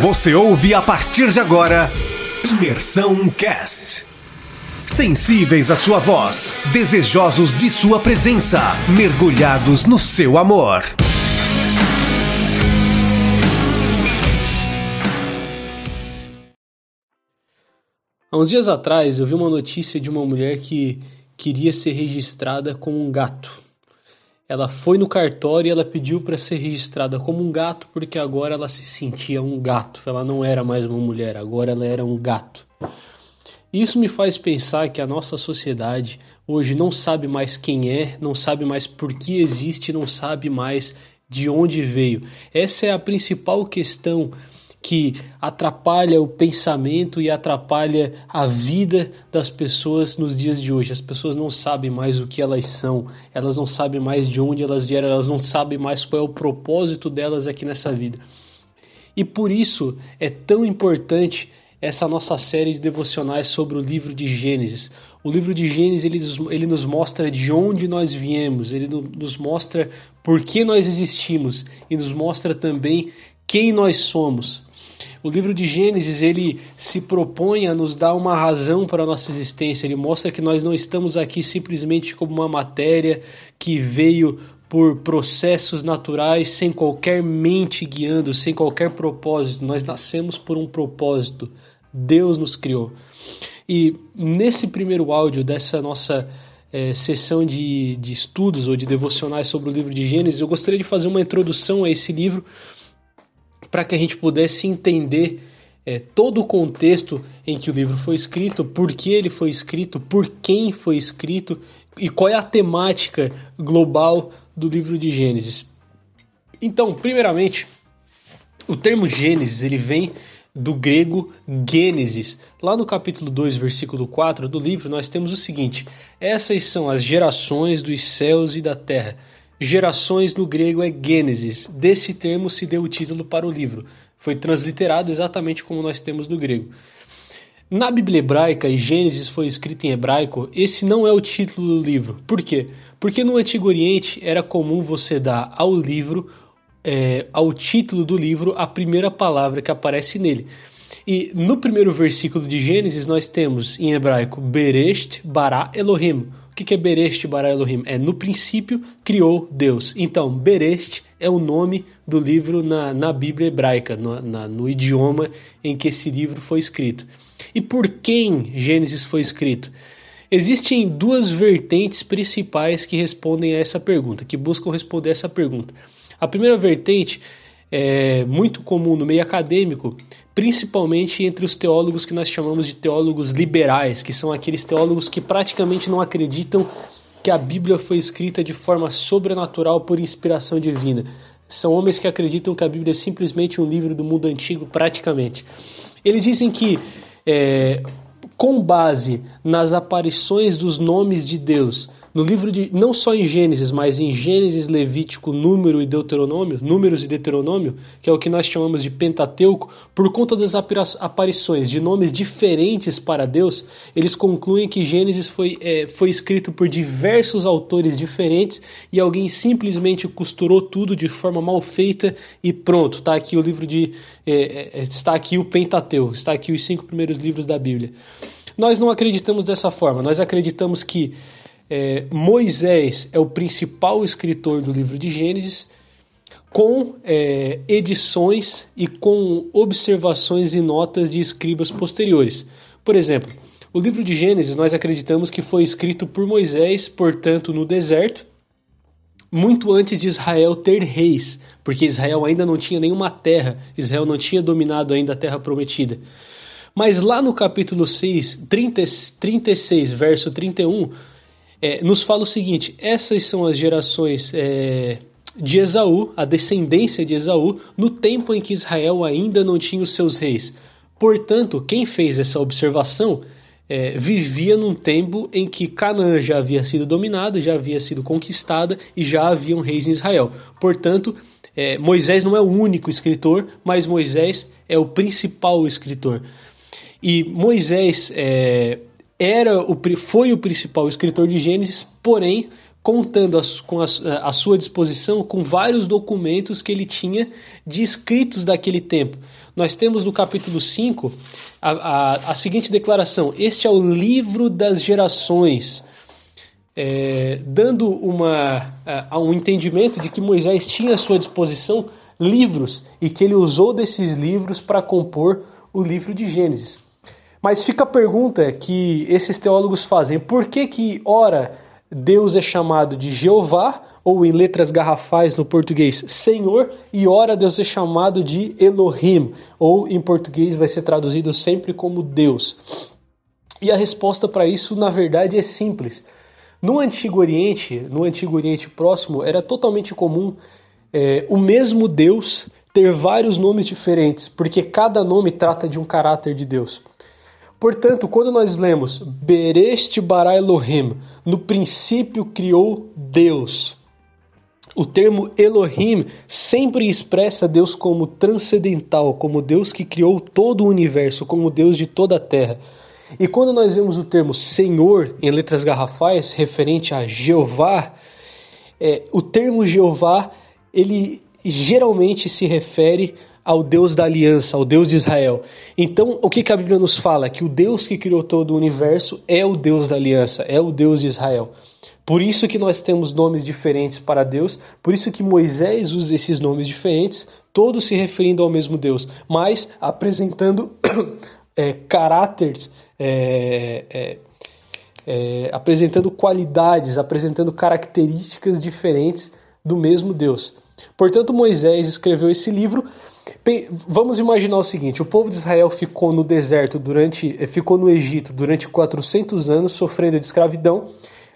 Você ouve a partir de agora Imersão Cast. Sensíveis à sua voz, desejosos de sua presença, mergulhados no seu amor. Há uns dias atrás eu vi uma notícia de uma mulher que queria ser registrada como um gato. Ela foi no cartório e ela pediu para ser registrada como um gato porque agora ela se sentia um gato. Ela não era mais uma mulher, agora ela era um gato. Isso me faz pensar que a nossa sociedade hoje não sabe mais quem é, não sabe mais por que existe, não sabe mais de onde veio. Essa é a principal questão que atrapalha o pensamento e atrapalha a vida das pessoas nos dias de hoje. As pessoas não sabem mais o que elas são, elas não sabem mais de onde elas vieram, elas não sabem mais qual é o propósito delas aqui nessa vida. E por isso é tão importante essa nossa série de devocionais sobre o livro de Gênesis. O livro de Gênesis ele, ele nos mostra de onde nós viemos, ele nos mostra por que nós existimos e nos mostra também quem nós somos. O livro de Gênesis ele se propõe a nos dar uma razão para a nossa existência. Ele mostra que nós não estamos aqui simplesmente como uma matéria que veio por processos naturais, sem qualquer mente guiando, sem qualquer propósito. Nós nascemos por um propósito. Deus nos criou. E nesse primeiro áudio dessa nossa é, sessão de, de estudos ou de devocionais sobre o livro de Gênesis, eu gostaria de fazer uma introdução a esse livro para que a gente pudesse entender é, todo o contexto em que o livro foi escrito, por que ele foi escrito, por quem foi escrito e qual é a temática global do livro de Gênesis. Então, primeiramente, o termo Gênesis ele vem do grego Gênesis. Lá no capítulo 2, versículo 4 do livro, nós temos o seguinte: Essas são as gerações dos céus e da terra Gerações no grego é Gênesis. Desse termo se deu o título para o livro. Foi transliterado exatamente como nós temos no grego. Na Bíblia hebraica, e Gênesis foi escrito em hebraico, esse não é o título do livro. Por quê? Porque no Antigo Oriente era comum você dar ao livro, é, ao título do livro, a primeira palavra que aparece nele. E no primeiro versículo de Gênesis nós temos em hebraico Berest bara Elohim, o que é Berest bara Elohim? É no princípio criou Deus. Então, Berest é o nome do livro na, na Bíblia hebraica, no, na, no idioma em que esse livro foi escrito. E por quem Gênesis foi escrito? Existem duas vertentes principais que respondem a essa pergunta, que buscam responder essa pergunta. A primeira vertente é muito comum no meio acadêmico, principalmente entre os teólogos que nós chamamos de teólogos liberais, que são aqueles teólogos que praticamente não acreditam que a Bíblia foi escrita de forma sobrenatural por inspiração divina. São homens que acreditam que a Bíblia é simplesmente um livro do mundo antigo, praticamente. Eles dizem que, é, com base nas aparições dos nomes de Deus no livro de não só em Gênesis, mas em Gênesis, Levítico, Número e Deuteronômio, Números e Deuteronômio, que é o que nós chamamos de Pentateuco, por conta das aparições de nomes diferentes para Deus, eles concluem que Gênesis foi, é, foi escrito por diversos autores diferentes e alguém simplesmente costurou tudo de forma mal feita e pronto, está aqui o livro de é, é, está aqui o Pentateuco, está aqui os cinco primeiros livros da Bíblia. Nós não acreditamos dessa forma. Nós acreditamos que é, Moisés é o principal escritor do livro de Gênesis, com é, edições e com observações e notas de escribas posteriores. Por exemplo, o livro de Gênesis nós acreditamos que foi escrito por Moisés, portanto, no deserto, muito antes de Israel ter reis, porque Israel ainda não tinha nenhuma terra, Israel não tinha dominado ainda a terra prometida. Mas lá no capítulo 6, 30, 36, verso 31, é, nos fala o seguinte: essas são as gerações é, de Esaú, a descendência de Esaú, no tempo em que Israel ainda não tinha os seus reis. Portanto, quem fez essa observação é, vivia num tempo em que Canaã já havia sido dominada, já havia sido conquistada e já haviam reis em Israel. Portanto, é, Moisés não é o único escritor, mas Moisés é o principal escritor. E Moisés é, era o, foi o principal escritor de Gênesis, porém, contando com a, a, sua disposição com vários documentos que ele tinha de escritos daquele tempo. Nós temos no capítulo 5 a, a, a seguinte declaração: Este é o livro das gerações. É, dando uma, a, um entendimento de que Moisés tinha à sua disposição livros e que ele usou desses livros para compor o livro de Gênesis. Mas fica a pergunta que esses teólogos fazem: por que que ora Deus é chamado de Jeová ou em letras garrafais no português Senhor e ora Deus é chamado de Elohim ou em português vai ser traduzido sempre como Deus. E a resposta para isso na verdade é simples. No Antigo Oriente, no Antigo Oriente Próximo, era totalmente comum é, o mesmo Deus ter vários nomes diferentes, porque cada nome trata de um caráter de Deus. Portanto, quando nós lemos Bereste bara Elohim, no princípio criou Deus, o termo Elohim sempre expressa Deus como transcendental, como Deus que criou todo o universo, como Deus de toda a terra. E quando nós vemos o termo Senhor em letras garrafais, referente a Jeová, é, o termo Jeová ele geralmente se refere ao Deus da aliança, ao Deus de Israel. Então, o que, que a Bíblia nos fala? Que o Deus que criou todo o universo é o Deus da aliança, é o Deus de Israel. Por isso que nós temos nomes diferentes para Deus, por isso que Moisés usa esses nomes diferentes, todos se referindo ao mesmo Deus, mas apresentando é, é, é, apresentando qualidades, apresentando características diferentes do mesmo Deus. Portanto, Moisés escreveu esse livro. Vamos imaginar o seguinte: o povo de Israel ficou no deserto durante, ficou no Egito durante 400 anos sofrendo de escravidão.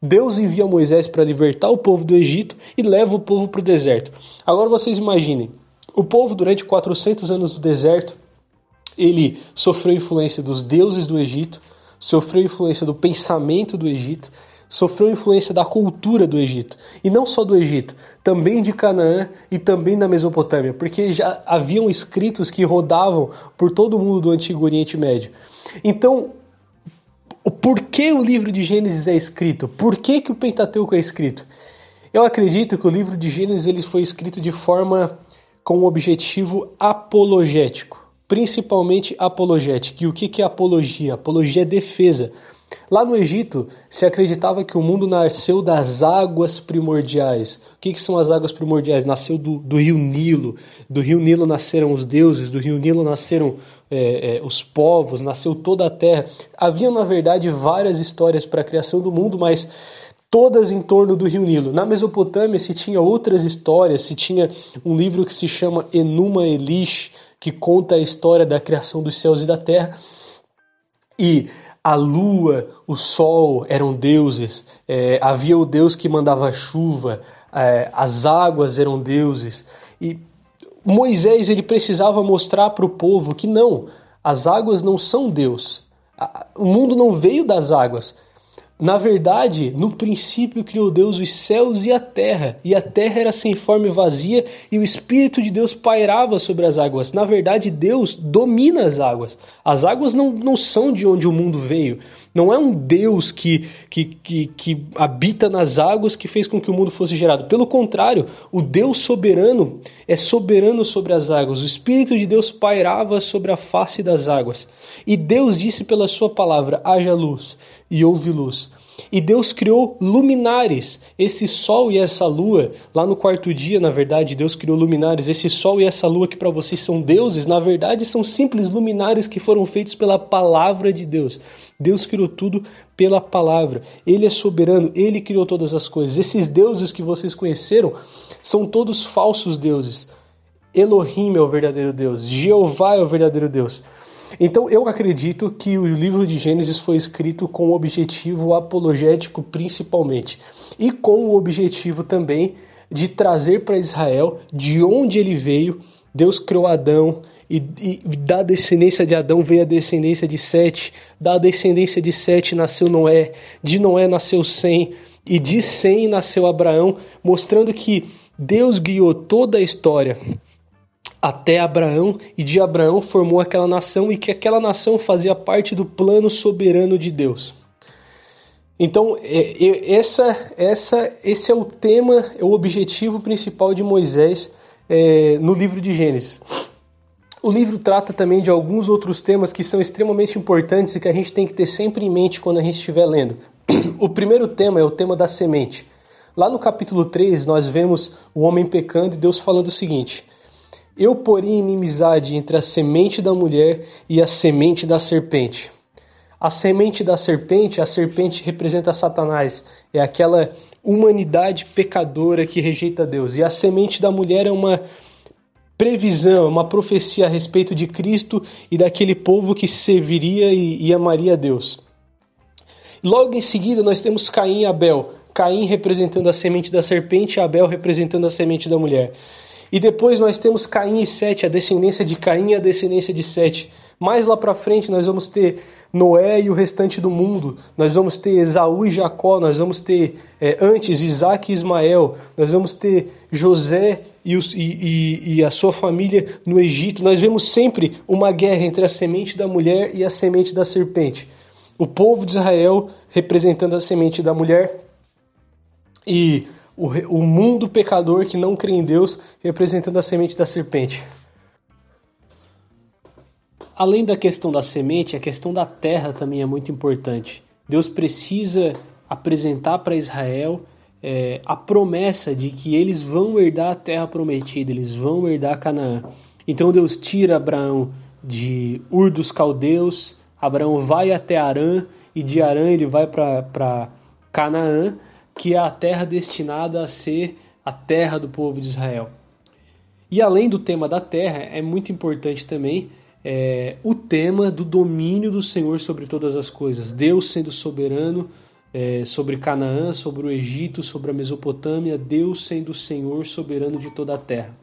Deus envia Moisés para libertar o povo do Egito e leva o povo para o deserto. Agora vocês imaginem: o povo durante 400 anos do deserto, ele sofreu influência dos deuses do Egito, sofreu influência do pensamento do Egito, sofreu influência da cultura do Egito. E não só do Egito, também de Canaã e também da Mesopotâmia, porque já haviam escritos que rodavam por todo o mundo do Antigo Oriente Médio. Então, o porquê o livro de Gênesis é escrito? Por que, que o Pentateuco é escrito? Eu acredito que o livro de Gênesis ele foi escrito de forma com um objetivo apologético, principalmente apologético. E o que, que é apologia? Apologia é defesa. Lá no Egito, se acreditava que o mundo nasceu das águas primordiais. O que, que são as águas primordiais? Nasceu do, do, rio Nilo. Do rio Nilo nasceram os deuses, do rio Nilo nasceram é, é, os povos, nasceu toda a terra. Havia, na verdade, várias histórias para a criação do mundo, mas todas em torno do rio Nilo. Na Mesopotâmia se tinha outras histórias, se tinha um livro que se chama Enuma Elish, que conta a história da criação dos céus e da terra. E a lua, o sol eram deuses, é, havia o deus que mandava chuva, é, as águas eram deuses. E Moisés ele precisava mostrar para o povo que não, as águas não são Deus. O mundo não veio das águas. Na verdade, no princípio criou Deus os céus e a terra, e a terra era sem forma e vazia, e o Espírito de Deus pairava sobre as águas. Na verdade, Deus domina as águas. As águas não, não são de onde o mundo veio. Não é um Deus que, que, que, que habita nas águas que fez com que o mundo fosse gerado. Pelo contrário, o Deus soberano é soberano sobre as águas. O Espírito de Deus pairava sobre a face das águas. E Deus disse pela sua palavra: haja luz e houve luz. E Deus criou luminares, esse sol e essa lua. Lá no quarto dia, na verdade, Deus criou luminares. Esse sol e essa lua que para vocês são deuses, na verdade são simples luminares que foram feitos pela palavra de Deus. Deus criou tudo pela palavra. Ele é soberano, ele criou todas as coisas. Esses deuses que vocês conheceram são todos falsos deuses. Elohim é o verdadeiro Deus, Jeová é o verdadeiro Deus. Então eu acredito que o livro de Gênesis foi escrito com o objetivo apologético principalmente e com o objetivo também de trazer para Israel de onde ele veio. Deus criou Adão e, e, da descendência de Adão veio a descendência de Sete, da descendência de Sete nasceu Noé, de Noé nasceu Sem e de Sem nasceu Abraão, mostrando que Deus guiou toda a história até Abraão, e de Abraão formou aquela nação, e que aquela nação fazia parte do plano soberano de Deus. Então, é, essa, essa, esse é o tema, é o objetivo principal de Moisés é, no livro de Gênesis. O livro trata também de alguns outros temas que são extremamente importantes e que a gente tem que ter sempre em mente quando a gente estiver lendo. O primeiro tema é o tema da semente. Lá no capítulo 3, nós vemos o homem pecando e Deus falando o seguinte: Eu porém inimizade entre a semente da mulher e a semente da serpente. A semente da serpente, a serpente representa Satanás, é aquela humanidade pecadora que rejeita Deus. E a semente da mulher é uma previsão, uma profecia a respeito de Cristo e daquele povo que serviria e, e amaria a Deus. Logo em seguida, nós temos Caim e Abel. Caim representando a semente da serpente e Abel representando a semente da mulher. E depois nós temos Caim e Sete, a descendência de Caim e a descendência de Sete. Mais lá para frente nós vamos ter Noé e o restante do mundo, nós vamos ter Esaú e Jacó, nós vamos ter é, antes Isaac e Ismael, nós vamos ter José e, os, e, e, e, a sua família no Egito. Nós vemos sempre uma guerra entre a semente da mulher e a semente da serpente. O povo de Israel representando a semente da mulher e o, o mundo pecador que não crê em Deus representando a semente da serpente. Além da questão da semente, a questão da terra também é muito importante. Deus precisa apresentar para Israel é, a promessa de que eles vão herdar a terra prometida, eles vão herdar Canaã. Então Deus tira Abraão de Ur dos Caldeus, Abraão vai até Arã, e de Arã ele vai para Canaã, que é a terra destinada a ser a terra do povo de Israel. E além do tema da terra, é muito importante também é, o tema do domínio do Senhor sobre todas as coisas. Deus sendo soberano é, sobre Canaã, sobre o Egito, sobre a Mesopotâmia, Deus sendo o Senhor soberano de toda a terra.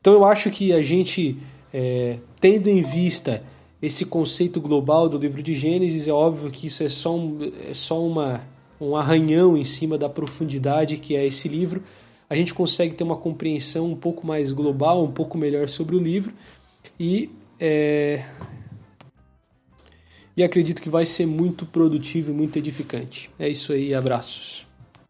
Então eu acho que a gente, é, tendo em vista esse conceito global do livro de Gênesis, é óbvio que isso é só, um, é só uma, um arranhão em cima da profundidade que é esse livro. A gente consegue ter uma compreensão um pouco mais global, um pouco melhor sobre o livro e é... E acredito que vai ser muito produtivo e muito edificante. É isso aí, abraços.